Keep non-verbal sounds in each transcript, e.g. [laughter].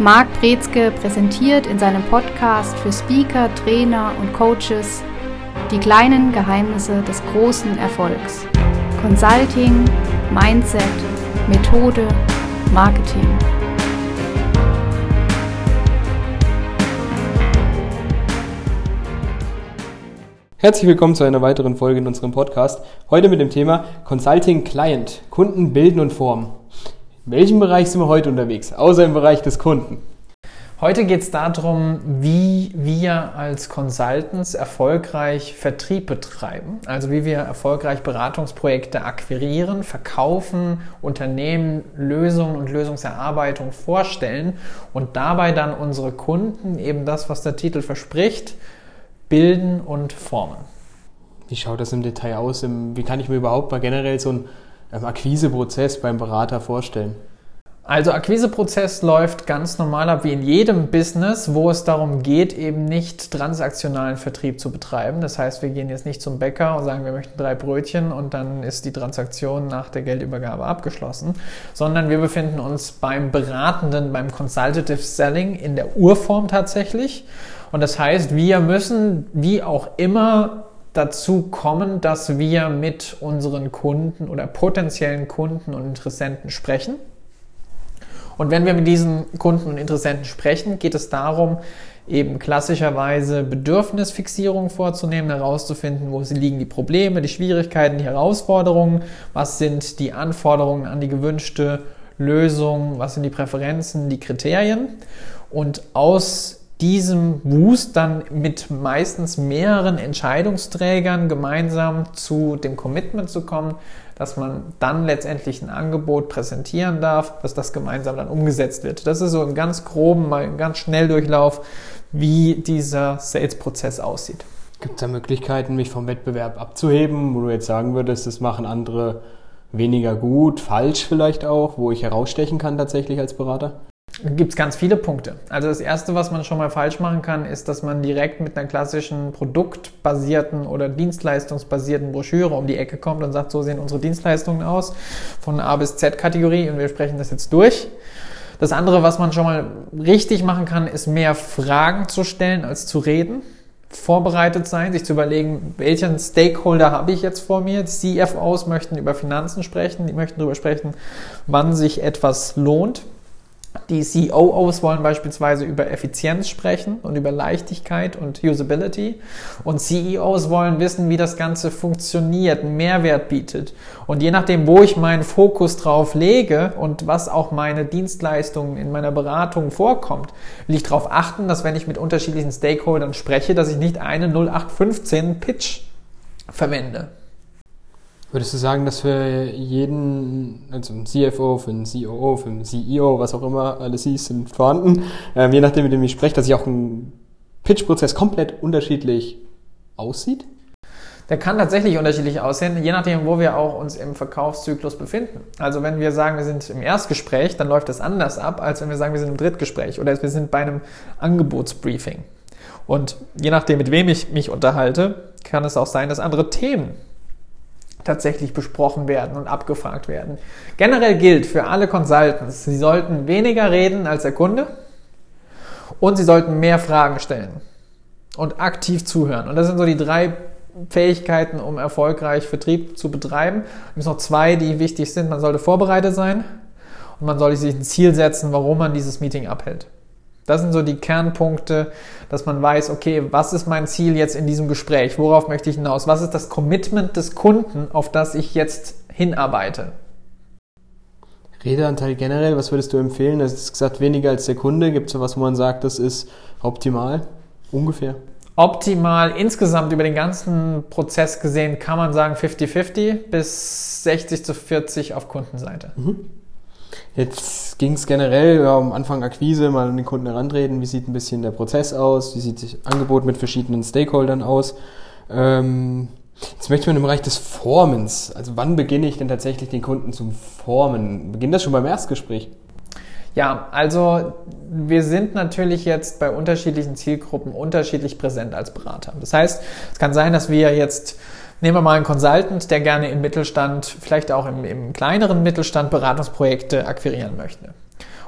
Marc Brezke präsentiert in seinem Podcast für Speaker, Trainer und Coaches die kleinen Geheimnisse des großen Erfolgs. Consulting, Mindset, Methode, Marketing. Herzlich willkommen zu einer weiteren Folge in unserem Podcast. Heute mit dem Thema Consulting Client, Kunden bilden und formen. In welchem Bereich sind wir heute unterwegs, außer im Bereich des Kunden? Heute geht es darum, wie wir als Consultants erfolgreich Vertrieb betreiben. Also wie wir erfolgreich Beratungsprojekte akquirieren, verkaufen, Unternehmen Lösungen und Lösungserarbeitung vorstellen und dabei dann unsere Kunden eben das, was der Titel verspricht, bilden und formen. Wie schaut das im Detail aus? Wie kann ich mir überhaupt mal generell so ähm, Akquiseprozess beim Berater vorstellen? Also Akquiseprozess läuft ganz normal ab wie in jedem Business, wo es darum geht, eben nicht transaktionalen Vertrieb zu betreiben. Das heißt, wir gehen jetzt nicht zum Bäcker und sagen, wir möchten drei Brötchen und dann ist die Transaktion nach der Geldübergabe abgeschlossen, sondern wir befinden uns beim beratenden, beim Consultative Selling in der Urform tatsächlich. Und das heißt, wir müssen wie auch immer dazu kommen, dass wir mit unseren Kunden oder potenziellen Kunden und Interessenten sprechen. Und wenn wir mit diesen Kunden und Interessenten sprechen, geht es darum, eben klassischerweise Bedürfnisfixierung vorzunehmen, herauszufinden, wo liegen die Probleme, die Schwierigkeiten, die Herausforderungen, was sind die Anforderungen an die gewünschte Lösung, was sind die Präferenzen, die Kriterien. Und aus diesem Boost dann mit meistens mehreren Entscheidungsträgern gemeinsam zu dem Commitment zu kommen, dass man dann letztendlich ein Angebot präsentieren darf, dass das gemeinsam dann umgesetzt wird. Das ist so im ganz groben, mal im ganz Schnelldurchlauf, wie dieser Sales-Prozess aussieht. Gibt es da Möglichkeiten, mich vom Wettbewerb abzuheben, wo du jetzt sagen würdest, das machen andere weniger gut, falsch vielleicht auch, wo ich herausstechen kann tatsächlich als Berater? Gibt es ganz viele Punkte. Also das Erste, was man schon mal falsch machen kann, ist, dass man direkt mit einer klassischen produktbasierten oder dienstleistungsbasierten Broschüre um die Ecke kommt und sagt, so sehen unsere Dienstleistungen aus von A bis Z Kategorie und wir sprechen das jetzt durch. Das andere, was man schon mal richtig machen kann, ist mehr Fragen zu stellen als zu reden. Vorbereitet sein, sich zu überlegen, welchen Stakeholder habe ich jetzt vor mir. CFOs möchten über Finanzen sprechen, die möchten darüber sprechen, wann sich etwas lohnt die COOs wollen beispielsweise über Effizienz sprechen und über Leichtigkeit und Usability. Und CEOs wollen wissen, wie das Ganze funktioniert, Mehrwert bietet. Und je nachdem, wo ich meinen Fokus drauf lege und was auch meine Dienstleistungen in meiner Beratung vorkommt, will ich darauf achten, dass wenn ich mit unterschiedlichen Stakeholdern spreche, dass ich nicht eine 0815 Pitch verwende. Würdest du sagen, dass für jeden, also ein CFO, für einen COO, für einen CEO, was auch immer alles hieß, sind vorhanden, äh, je nachdem, mit dem ich spreche, dass sich auch ein Pitch-Prozess komplett unterschiedlich aussieht? Der kann tatsächlich unterschiedlich aussehen, je nachdem, wo wir auch uns im Verkaufszyklus befinden. Also wenn wir sagen, wir sind im Erstgespräch, dann läuft das anders ab, als wenn wir sagen, wir sind im Drittgespräch oder wir sind bei einem Angebotsbriefing. Und je nachdem, mit wem ich mich unterhalte, kann es auch sein, dass andere Themen tatsächlich besprochen werden und abgefragt werden. Generell gilt für alle Consultants, sie sollten weniger reden als der Kunde und sie sollten mehr Fragen stellen und aktiv zuhören. Und das sind so die drei Fähigkeiten, um erfolgreich Vertrieb zu betreiben. Es gibt noch zwei, die wichtig sind. Man sollte vorbereitet sein und man sollte sich ein Ziel setzen, warum man dieses Meeting abhält. Das sind so die Kernpunkte, dass man weiß, okay, was ist mein Ziel jetzt in diesem Gespräch? Worauf möchte ich hinaus? Was ist das Commitment des Kunden, auf das ich jetzt hinarbeite? Redeanteil generell, was würdest du empfehlen? Du hast gesagt, weniger als der Kunde. Gibt es was, wo man sagt, das ist optimal? Ungefähr? Optimal insgesamt über den ganzen Prozess gesehen kann man sagen 50-50 bis 60 zu 40 auf Kundenseite. Mhm. Jetzt ging es generell ja, um Anfang Akquise, mal an den Kunden herantreten, wie sieht ein bisschen der Prozess aus, wie sieht das Angebot mit verschiedenen Stakeholdern aus. Ähm, jetzt möchte man im Bereich des Formens, also wann beginne ich denn tatsächlich den Kunden zum Formen? Beginnt das schon beim Erstgespräch? Ja, also wir sind natürlich jetzt bei unterschiedlichen Zielgruppen unterschiedlich präsent als Berater. Das heißt, es kann sein, dass wir jetzt Nehmen wir mal einen Consultant, der gerne im Mittelstand, vielleicht auch im, im kleineren Mittelstand Beratungsprojekte akquirieren möchte.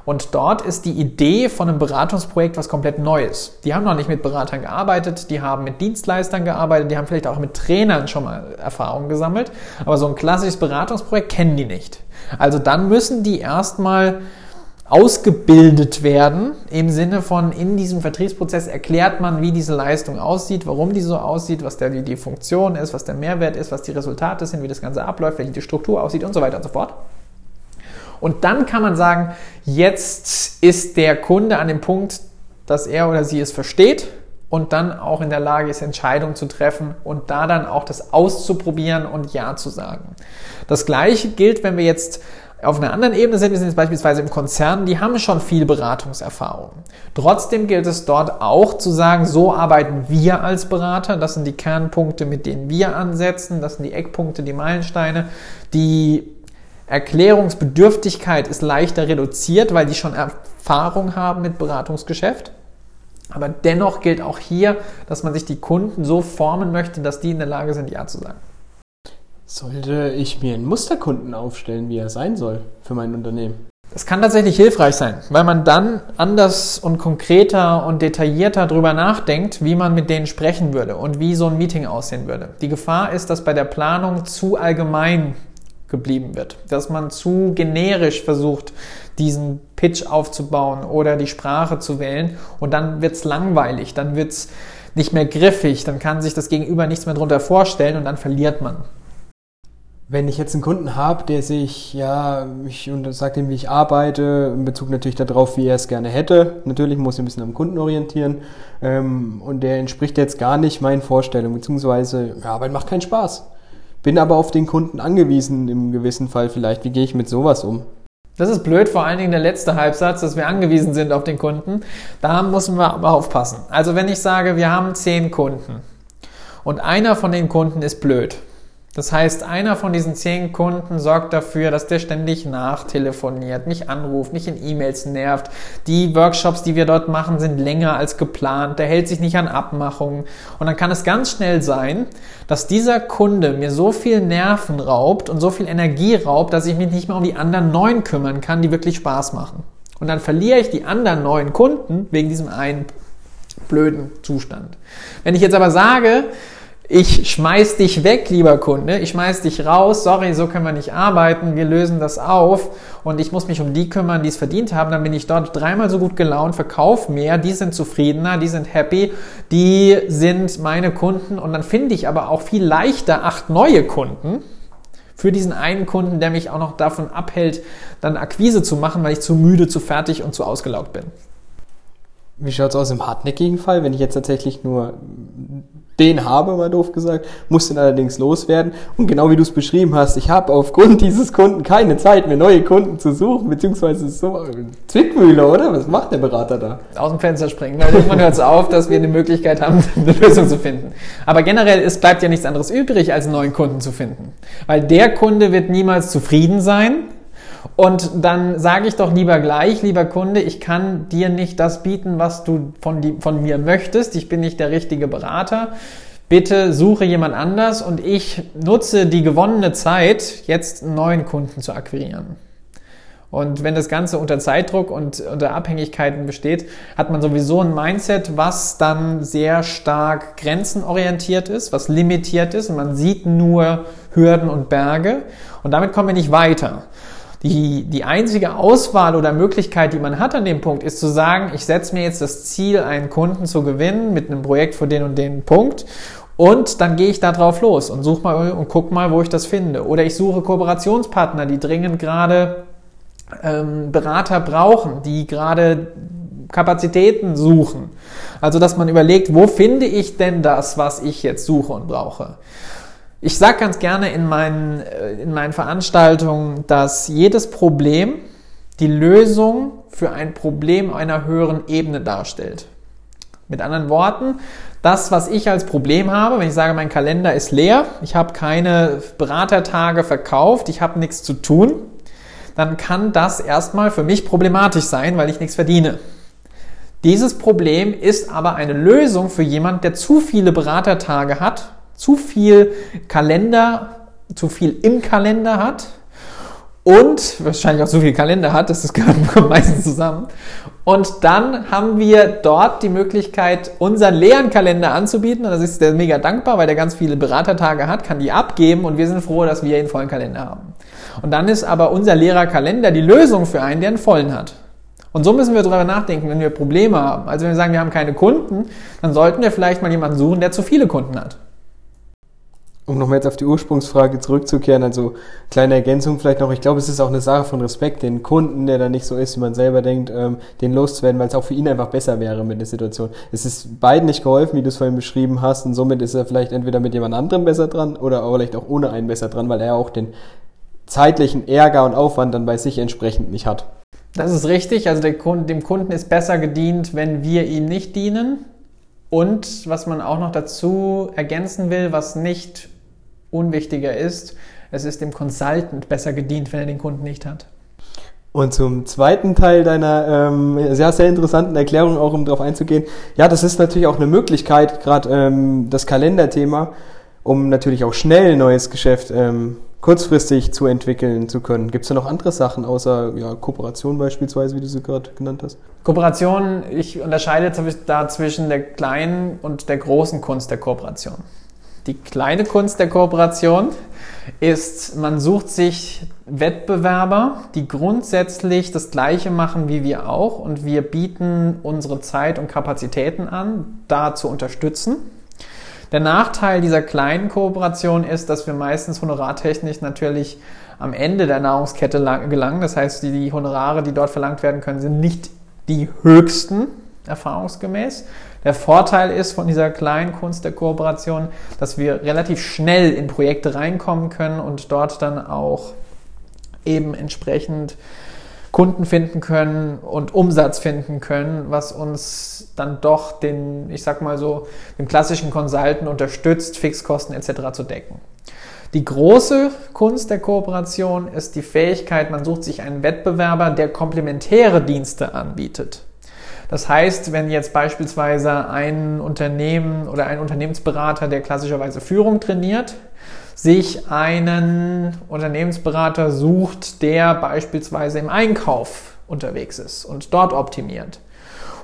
Und dort ist die Idee von einem Beratungsprojekt was komplett Neues. Die haben noch nicht mit Beratern gearbeitet, die haben mit Dienstleistern gearbeitet, die haben vielleicht auch mit Trainern schon mal Erfahrungen gesammelt, aber so ein klassisches Beratungsprojekt kennen die nicht. Also dann müssen die erstmal ausgebildet werden, im Sinne von in diesem Vertriebsprozess erklärt man, wie diese Leistung aussieht, warum die so aussieht, was der, die Funktion ist, was der Mehrwert ist, was die Resultate sind, wie das Ganze abläuft, welche die Struktur aussieht und so weiter und so fort. Und dann kann man sagen, jetzt ist der Kunde an dem Punkt, dass er oder sie es versteht und dann auch in der Lage ist, Entscheidungen zu treffen und da dann auch das auszuprobieren und Ja zu sagen. Das gleiche gilt, wenn wir jetzt auf einer anderen Ebene sind, wir sind jetzt beispielsweise im Konzern, die haben schon viel Beratungserfahrung. Trotzdem gilt es dort auch zu sagen, so arbeiten wir als Berater, das sind die Kernpunkte, mit denen wir ansetzen, das sind die Eckpunkte, die Meilensteine. Die Erklärungsbedürftigkeit ist leichter reduziert, weil die schon Erfahrung haben mit Beratungsgeschäft. Aber dennoch gilt auch hier, dass man sich die Kunden so formen möchte, dass die in der Lage sind, Ja zu sagen. Sollte ich mir einen Musterkunden aufstellen, wie er sein soll für mein Unternehmen? Es kann tatsächlich hilfreich sein, weil man dann anders und konkreter und detaillierter darüber nachdenkt, wie man mit denen sprechen würde und wie so ein Meeting aussehen würde. Die Gefahr ist, dass bei der Planung zu allgemein geblieben wird, dass man zu generisch versucht, diesen Pitch aufzubauen oder die Sprache zu wählen und dann wird es langweilig, dann wird es nicht mehr griffig, dann kann sich das Gegenüber nichts mehr darunter vorstellen und dann verliert man. Wenn ich jetzt einen Kunden habe, der sich, ja, ich und sagt ihm, wie ich arbeite, in Bezug natürlich darauf, wie er es gerne hätte. Natürlich muss ich ein bisschen am Kunden orientieren. Ähm, und der entspricht jetzt gar nicht meinen Vorstellungen, beziehungsweise, ja, Arbeit macht keinen Spaß. Bin aber auf den Kunden angewiesen im gewissen Fall vielleicht. Wie gehe ich mit sowas um? Das ist blöd, vor allen Dingen der letzte Halbsatz, dass wir angewiesen sind auf den Kunden. Da müssen wir aber aufpassen. Also wenn ich sage, wir haben zehn Kunden und einer von den Kunden ist blöd, das heißt, einer von diesen zehn Kunden sorgt dafür, dass der ständig nachtelefoniert, mich anruft, mich in E-Mails nervt. Die Workshops, die wir dort machen, sind länger als geplant. Der hält sich nicht an Abmachungen. Und dann kann es ganz schnell sein, dass dieser Kunde mir so viel Nerven raubt und so viel Energie raubt, dass ich mich nicht mehr um die anderen neun kümmern kann, die wirklich Spaß machen. Und dann verliere ich die anderen neun Kunden wegen diesem einen blöden Zustand. Wenn ich jetzt aber sage, ich schmeiß dich weg, lieber Kunde, ich schmeiß dich raus, sorry, so können wir nicht arbeiten, wir lösen das auf. Und ich muss mich um die kümmern, die es verdient haben, dann bin ich dort dreimal so gut gelaunt, verkauf mehr, die sind zufriedener, die sind happy, die sind meine Kunden. Und dann finde ich aber auch viel leichter acht neue Kunden für diesen einen Kunden, der mich auch noch davon abhält, dann Akquise zu machen, weil ich zu müde, zu fertig und zu ausgelaugt bin. Wie schaut es aus im hartnäckigen Fall, wenn ich jetzt tatsächlich nur den habe, mal doof gesagt, muss den allerdings loswerden. Und genau wie du es beschrieben hast, ich habe aufgrund [laughs] dieses Kunden keine Zeit mehr, neue Kunden zu suchen, beziehungsweise so Zwickmühle, oder? Was macht der Berater da? Aus dem Fenster springen. Irgendwann hört es auf, dass wir eine Möglichkeit haben, [laughs] eine Lösung zu finden. Aber generell, es bleibt ja nichts anderes übrig, als einen neuen Kunden zu finden. Weil der Kunde wird niemals zufrieden sein, und dann sage ich doch lieber gleich, lieber Kunde, ich kann dir nicht das bieten, was du von, die, von mir möchtest. Ich bin nicht der richtige Berater. Bitte suche jemand anders und ich nutze die gewonnene Zeit, jetzt einen neuen Kunden zu akquirieren. Und wenn das Ganze unter Zeitdruck und unter Abhängigkeiten besteht, hat man sowieso ein Mindset, was dann sehr stark grenzenorientiert ist, was limitiert ist und man sieht nur Hürden und Berge und damit kommen wir nicht weiter. Die, die einzige Auswahl oder Möglichkeit, die man hat an dem Punkt, ist zu sagen, ich setze mir jetzt das Ziel, einen Kunden zu gewinnen mit einem Projekt für den und den Punkt und dann gehe ich da drauf los und suche mal und guck mal, wo ich das finde. Oder ich suche Kooperationspartner, die dringend gerade ähm, Berater brauchen, die gerade Kapazitäten suchen. Also, dass man überlegt, wo finde ich denn das, was ich jetzt suche und brauche. Ich sage ganz gerne in meinen, äh, in meinen Veranstaltungen, dass jedes Problem die Lösung für ein Problem einer höheren Ebene darstellt. Mit anderen Worten, das, was ich als Problem habe, wenn ich sage, mein Kalender ist leer, ich habe keine Beratertage verkauft, ich habe nichts zu tun, dann kann das erstmal für mich problematisch sein, weil ich nichts verdiene. Dieses Problem ist aber eine Lösung für jemand, der zu viele Beratertage hat zu viel Kalender, zu viel im Kalender hat und wahrscheinlich auch so viel Kalender hat, dass das [laughs] gehört meistens zusammen. Und dann haben wir dort die Möglichkeit, unseren leeren Kalender anzubieten. Und das ist der mega dankbar, weil der ganz viele Beratertage hat, kann die abgeben und wir sind froh, dass wir einen vollen Kalender haben. Und dann ist aber unser leerer Kalender die Lösung für einen, der einen vollen hat. Und so müssen wir darüber nachdenken, wenn wir Probleme haben. Also wenn wir sagen, wir haben keine Kunden, dann sollten wir vielleicht mal jemanden suchen, der zu viele Kunden hat um nochmal jetzt auf die Ursprungsfrage zurückzukehren, also kleine Ergänzung vielleicht noch, ich glaube, es ist auch eine Sache von Respekt, den Kunden, der da nicht so ist, wie man selber denkt, ähm, den loszuwerden, weil es auch für ihn einfach besser wäre mit der Situation. Es ist beiden nicht geholfen, wie du es vorhin beschrieben hast, und somit ist er vielleicht entweder mit jemand anderem besser dran oder vielleicht auch ohne einen besser dran, weil er auch den zeitlichen Ärger und Aufwand dann bei sich entsprechend nicht hat. Das ist richtig, also Kunde, dem Kunden ist besser gedient, wenn wir ihm nicht dienen. Und was man auch noch dazu ergänzen will, was nicht unwichtiger ist, es ist dem Consultant besser gedient, wenn er den Kunden nicht hat. Und zum zweiten Teil deiner ähm, sehr, sehr interessanten Erklärung, auch um darauf einzugehen, ja, das ist natürlich auch eine Möglichkeit, gerade ähm, das Kalenderthema, um natürlich auch schnell neues Geschäft ähm, kurzfristig zu entwickeln zu können. Gibt es da noch andere Sachen außer ja, Kooperation beispielsweise, wie du sie gerade genannt hast? Kooperation, ich unterscheide da zwischen der kleinen und der großen Kunst der Kooperation. Die kleine Kunst der Kooperation ist, man sucht sich Wettbewerber, die grundsätzlich das Gleiche machen wie wir auch und wir bieten unsere Zeit und Kapazitäten an, da zu unterstützen. Der Nachteil dieser kleinen Kooperation ist, dass wir meistens honorartechnisch natürlich am Ende der Nahrungskette gelangen. Das heißt, die Honorare, die dort verlangt werden können, sind nicht die höchsten erfahrungsgemäß. Der Vorteil ist von dieser kleinen Kunst der Kooperation, dass wir relativ schnell in Projekte reinkommen können und dort dann auch eben entsprechend Kunden finden können und Umsatz finden können, was uns dann doch den, ich sag mal so, dem klassischen Consultant unterstützt, Fixkosten etc. zu decken. Die große Kunst der Kooperation ist die Fähigkeit, man sucht sich einen Wettbewerber, der komplementäre Dienste anbietet. Das heißt, wenn jetzt beispielsweise ein Unternehmen oder ein Unternehmensberater, der klassischerweise Führung trainiert, sich einen Unternehmensberater sucht, der beispielsweise im Einkauf unterwegs ist und dort optimiert.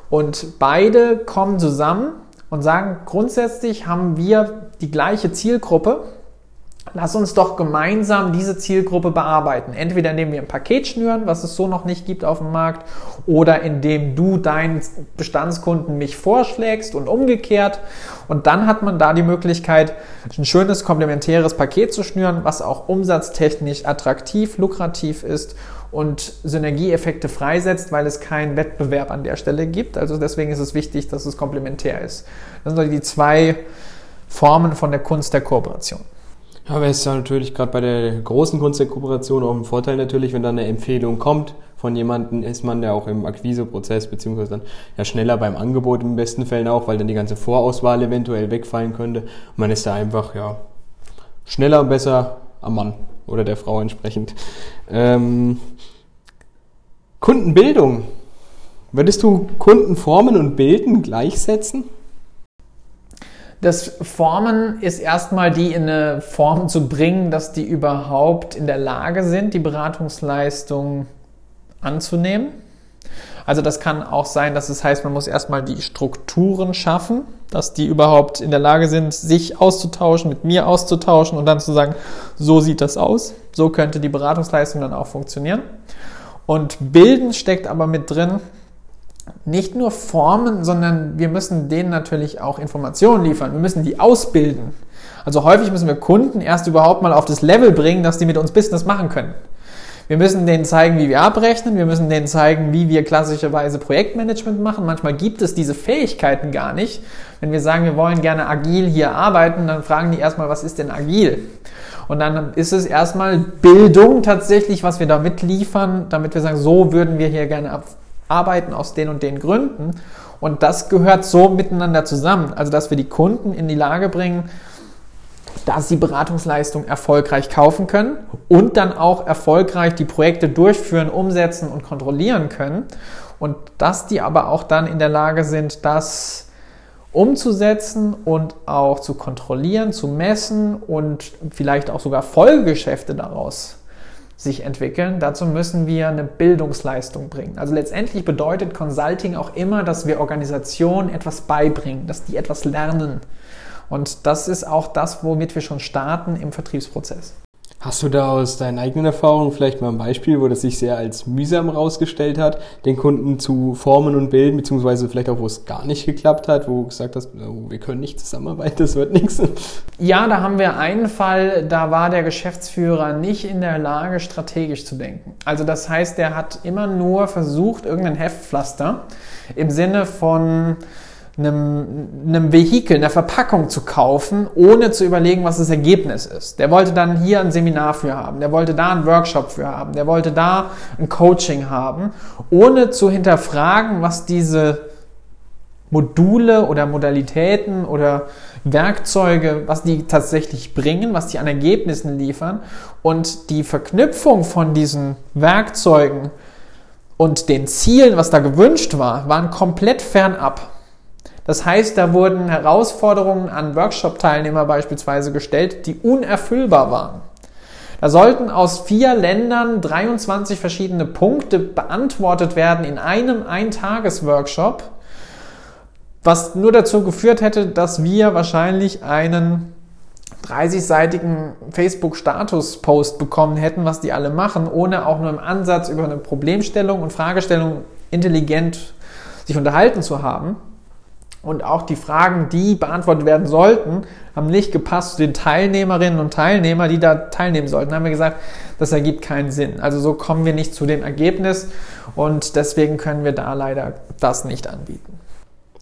Und beide kommen zusammen und sagen, grundsätzlich haben wir die gleiche Zielgruppe, Lass uns doch gemeinsam diese Zielgruppe bearbeiten. Entweder indem wir ein Paket schnüren, was es so noch nicht gibt auf dem Markt, oder indem du deinen Bestandskunden mich vorschlägst und umgekehrt. Und dann hat man da die Möglichkeit, ein schönes komplementäres Paket zu schnüren, was auch umsatztechnisch attraktiv, lukrativ ist und Synergieeffekte freisetzt, weil es keinen Wettbewerb an der Stelle gibt. Also deswegen ist es wichtig, dass es komplementär ist. Das sind die zwei Formen von der Kunst der Kooperation. Ja, aber es ist ja natürlich gerade bei der großen Kunst der Kooperation auch ein Vorteil natürlich, wenn da eine Empfehlung kommt von jemandem, ist man ja auch im Akquiseprozess beziehungsweise dann ja schneller beim Angebot im besten Fällen auch, weil dann die ganze Vorauswahl eventuell wegfallen könnte. Und man ist da einfach ja schneller und besser am Mann oder der Frau entsprechend. Ähm, Kundenbildung. Würdest du Kunden formen und bilden gleichsetzen? Das Formen ist erstmal die in eine Form zu bringen, dass die überhaupt in der Lage sind, die Beratungsleistung anzunehmen. Also das kann auch sein, dass es heißt, man muss erstmal die Strukturen schaffen, dass die überhaupt in der Lage sind, sich auszutauschen, mit mir auszutauschen und dann zu sagen, so sieht das aus, so könnte die Beratungsleistung dann auch funktionieren. Und Bilden steckt aber mit drin, nicht nur formen, sondern wir müssen denen natürlich auch Informationen liefern. Wir müssen die ausbilden. Also häufig müssen wir Kunden erst überhaupt mal auf das Level bringen, dass die mit uns Business machen können. Wir müssen denen zeigen, wie wir abrechnen. Wir müssen denen zeigen, wie wir klassischerweise Projektmanagement machen. Manchmal gibt es diese Fähigkeiten gar nicht. Wenn wir sagen, wir wollen gerne agil hier arbeiten, dann fragen die erstmal, was ist denn agil? Und dann ist es erstmal Bildung tatsächlich, was wir da mitliefern, damit wir sagen, so würden wir hier gerne arbeiten aus den und den Gründen. Und das gehört so miteinander zusammen. Also, dass wir die Kunden in die Lage bringen, dass sie Beratungsleistung erfolgreich kaufen können und dann auch erfolgreich die Projekte durchführen, umsetzen und kontrollieren können. Und dass die aber auch dann in der Lage sind, das umzusetzen und auch zu kontrollieren, zu messen und vielleicht auch sogar Folgegeschäfte daraus sich entwickeln. Dazu müssen wir eine Bildungsleistung bringen. Also letztendlich bedeutet Consulting auch immer, dass wir Organisationen etwas beibringen, dass die etwas lernen. Und das ist auch das, womit wir schon starten im Vertriebsprozess. Hast du da aus deinen eigenen Erfahrungen vielleicht mal ein Beispiel, wo das sich sehr als mühsam rausgestellt hat, den Kunden zu formen und bilden, beziehungsweise vielleicht auch, wo es gar nicht geklappt hat, wo du gesagt hast, oh, wir können nicht zusammenarbeiten, das wird nichts? Ja, da haben wir einen Fall, da war der Geschäftsführer nicht in der Lage, strategisch zu denken. Also das heißt, der hat immer nur versucht, irgendein Heftpflaster im Sinne von einem, einem Vehikel, einer Verpackung zu kaufen, ohne zu überlegen, was das Ergebnis ist. Der wollte dann hier ein Seminar für haben, der wollte da einen Workshop für haben, der wollte da ein Coaching haben, ohne zu hinterfragen, was diese Module oder Modalitäten oder Werkzeuge, was die tatsächlich bringen, was die an Ergebnissen liefern und die Verknüpfung von diesen Werkzeugen und den Zielen, was da gewünscht war, waren komplett fernab. Das heißt, da wurden Herausforderungen an Workshop-Teilnehmer beispielsweise gestellt, die unerfüllbar waren. Da sollten aus vier Ländern 23 verschiedene Punkte beantwortet werden in einem Eintages-Workshop, was nur dazu geführt hätte, dass wir wahrscheinlich einen 30-seitigen Facebook-Status-Post bekommen hätten, was die alle machen, ohne auch nur im Ansatz über eine Problemstellung und Fragestellung intelligent sich unterhalten zu haben. Und auch die Fragen, die beantwortet werden sollten, haben nicht gepasst zu den Teilnehmerinnen und Teilnehmern, die da teilnehmen sollten. Da haben wir gesagt, das ergibt keinen Sinn. Also so kommen wir nicht zu dem Ergebnis und deswegen können wir da leider das nicht anbieten.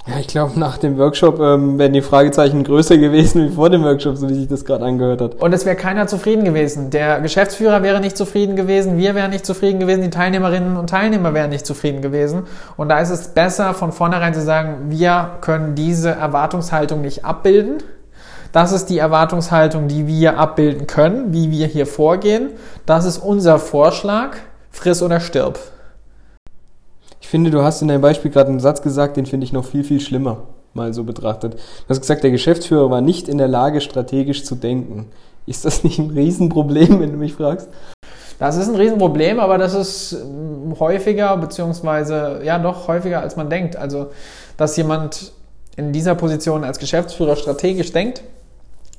Ja, ich glaube, nach dem Workshop ähm, wären die Fragezeichen größer gewesen wie vor dem Workshop, so wie sich das gerade angehört hat. Und es wäre keiner zufrieden gewesen. Der Geschäftsführer wäre nicht zufrieden gewesen, wir wären nicht zufrieden gewesen, die Teilnehmerinnen und Teilnehmer wären nicht zufrieden gewesen. Und da ist es besser, von vornherein zu sagen, wir können diese Erwartungshaltung nicht abbilden. Das ist die Erwartungshaltung, die wir abbilden können, wie wir hier vorgehen. Das ist unser Vorschlag. Friss oder stirb. Ich finde, du hast in deinem Beispiel gerade einen Satz gesagt, den finde ich noch viel, viel schlimmer, mal so betrachtet. Du hast gesagt, der Geschäftsführer war nicht in der Lage, strategisch zu denken. Ist das nicht ein Riesenproblem, wenn du mich fragst? Das ist ein Riesenproblem, aber das ist ähm, häufiger, beziehungsweise ja doch häufiger, als man denkt. Also, dass jemand in dieser Position als Geschäftsführer strategisch denkt,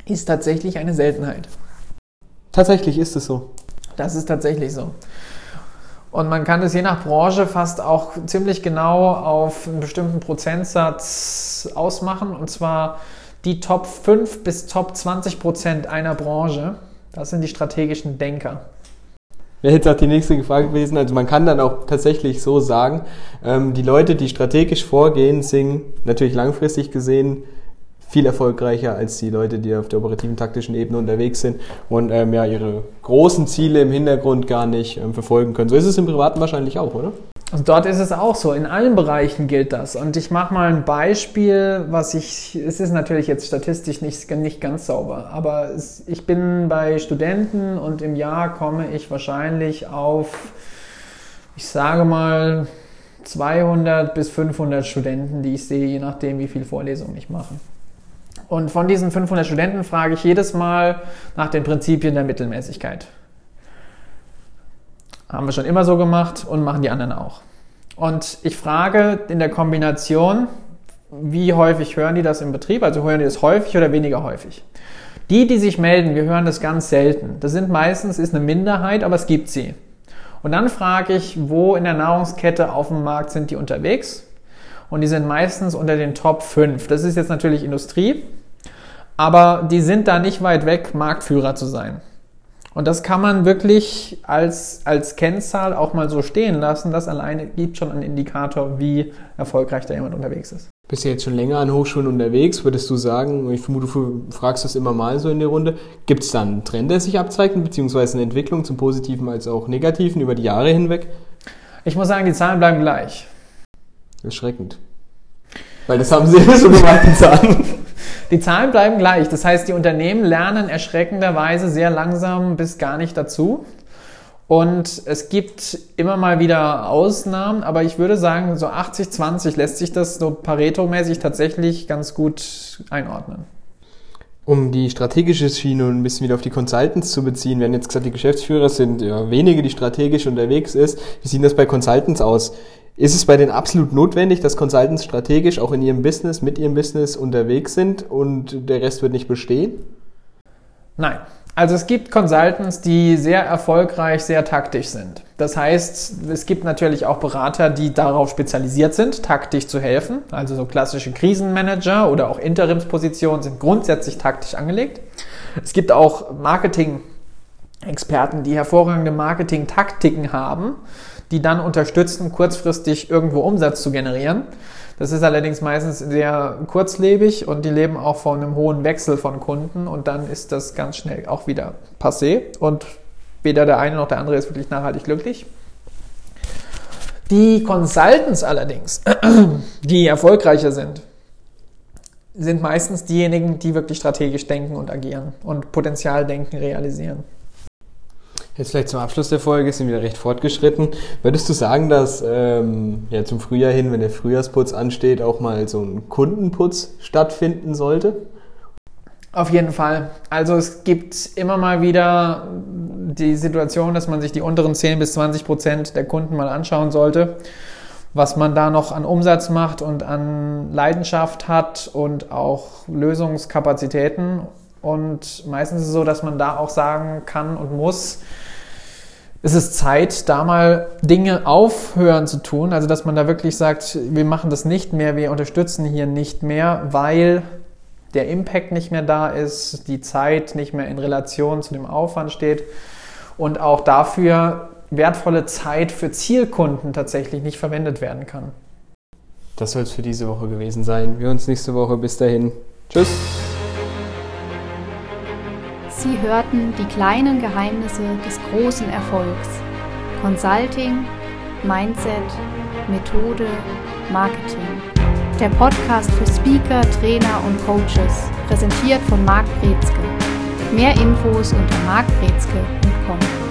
ist tatsächlich eine Seltenheit. Tatsächlich ist es so. Das ist tatsächlich so. Und man kann es je nach Branche fast auch ziemlich genau auf einen bestimmten Prozentsatz ausmachen. Und zwar die Top 5 bis Top 20 Prozent einer Branche. Das sind die strategischen Denker. Wäre jetzt auch die nächste Frage gewesen. Also man kann dann auch tatsächlich so sagen, ähm, die Leute, die strategisch vorgehen, sind natürlich langfristig gesehen viel erfolgreicher als die Leute, die auf der operativen taktischen Ebene unterwegs sind und ähm, ja ihre großen Ziele im Hintergrund gar nicht ähm, verfolgen können. So ist es im Privaten wahrscheinlich auch, oder? Also dort ist es auch so. In allen Bereichen gilt das. Und ich mache mal ein Beispiel, was ich, es ist natürlich jetzt statistisch nicht, nicht ganz sauber, aber es, ich bin bei Studenten und im Jahr komme ich wahrscheinlich auf, ich sage mal, 200 bis 500 Studenten, die ich sehe, je nachdem, wie viel Vorlesungen ich mache. Und von diesen 500 Studenten frage ich jedes Mal nach den Prinzipien der Mittelmäßigkeit. Haben wir schon immer so gemacht und machen die anderen auch. Und ich frage in der Kombination, wie häufig hören die das im Betrieb? Also hören die das häufig oder weniger häufig? Die, die sich melden, wir hören das ganz selten. Das sind meistens, ist eine Minderheit, aber es gibt sie. Und dann frage ich, wo in der Nahrungskette auf dem Markt sind die unterwegs? Und die sind meistens unter den Top 5. Das ist jetzt natürlich Industrie aber die sind da nicht weit weg, Marktführer zu sein. Und das kann man wirklich als, als Kennzahl auch mal so stehen lassen. Das alleine gibt schon einen Indikator, wie erfolgreich da jemand unterwegs ist. Bist du jetzt schon länger an Hochschulen unterwegs? Würdest du sagen, ich vermute, du fragst das immer mal so in der Runde, gibt es da einen Trend, der sich abzeigt, beziehungsweise eine Entwicklung zum Positiven als auch Negativen über die Jahre hinweg? Ich muss sagen, die Zahlen bleiben gleich. Erschreckend. Weil das haben sie ja [laughs] so gemacht, die Zahlen. Die Zahlen bleiben gleich. Das heißt, die Unternehmen lernen erschreckenderweise sehr langsam bis gar nicht dazu. Und es gibt immer mal wieder Ausnahmen, aber ich würde sagen, so 80-20 lässt sich das so Pareto-mäßig tatsächlich ganz gut einordnen. Um die strategische Schiene ein bisschen wieder auf die Consultants zu beziehen, haben jetzt gesagt, die Geschäftsführer sind ja wenige, die strategisch unterwegs ist. Wie sieht das bei Consultants aus? Ist es bei denen absolut notwendig, dass Consultants strategisch auch in ihrem Business, mit ihrem Business unterwegs sind und der Rest wird nicht bestehen? Nein. Also es gibt Consultants, die sehr erfolgreich, sehr taktisch sind. Das heißt, es gibt natürlich auch Berater, die darauf spezialisiert sind, taktisch zu helfen. Also so klassische Krisenmanager oder auch Interimspositionen sind grundsätzlich taktisch angelegt. Es gibt auch Marketing-Experten, die hervorragende Marketing-Taktiken haben, die dann unterstützen, kurzfristig irgendwo Umsatz zu generieren. Das ist allerdings meistens sehr kurzlebig und die leben auch von einem hohen Wechsel von Kunden und dann ist das ganz schnell auch wieder passé und weder der eine noch der andere ist wirklich nachhaltig glücklich. Die Consultants allerdings, [clears throat] die erfolgreicher sind, sind meistens diejenigen, die wirklich strategisch denken und agieren und Potenzialdenken realisieren. Jetzt vielleicht zum Abschluss der Folge sind wir recht fortgeschritten. Würdest du sagen, dass ähm, ja, zum Frühjahr hin, wenn der Frühjahrsputz ansteht, auch mal so ein Kundenputz stattfinden sollte? Auf jeden Fall. Also es gibt immer mal wieder die Situation, dass man sich die unteren 10 bis 20 Prozent der Kunden mal anschauen sollte, was man da noch an Umsatz macht und an Leidenschaft hat und auch Lösungskapazitäten. Und meistens ist es so, dass man da auch sagen kann und muss, es ist Zeit, da mal Dinge aufhören zu tun. Also, dass man da wirklich sagt, wir machen das nicht mehr, wir unterstützen hier nicht mehr, weil der Impact nicht mehr da ist, die Zeit nicht mehr in Relation zu dem Aufwand steht und auch dafür wertvolle Zeit für Zielkunden tatsächlich nicht verwendet werden kann. Das soll es für diese Woche gewesen sein. Wir uns nächste Woche. Bis dahin. Tschüss. Sie hörten die kleinen Geheimnisse des großen Erfolgs. Consulting, Mindset, Methode, Marketing. Der Podcast für Speaker, Trainer und Coaches, präsentiert von Marc Brezke. Mehr Infos unter markbrezke.com.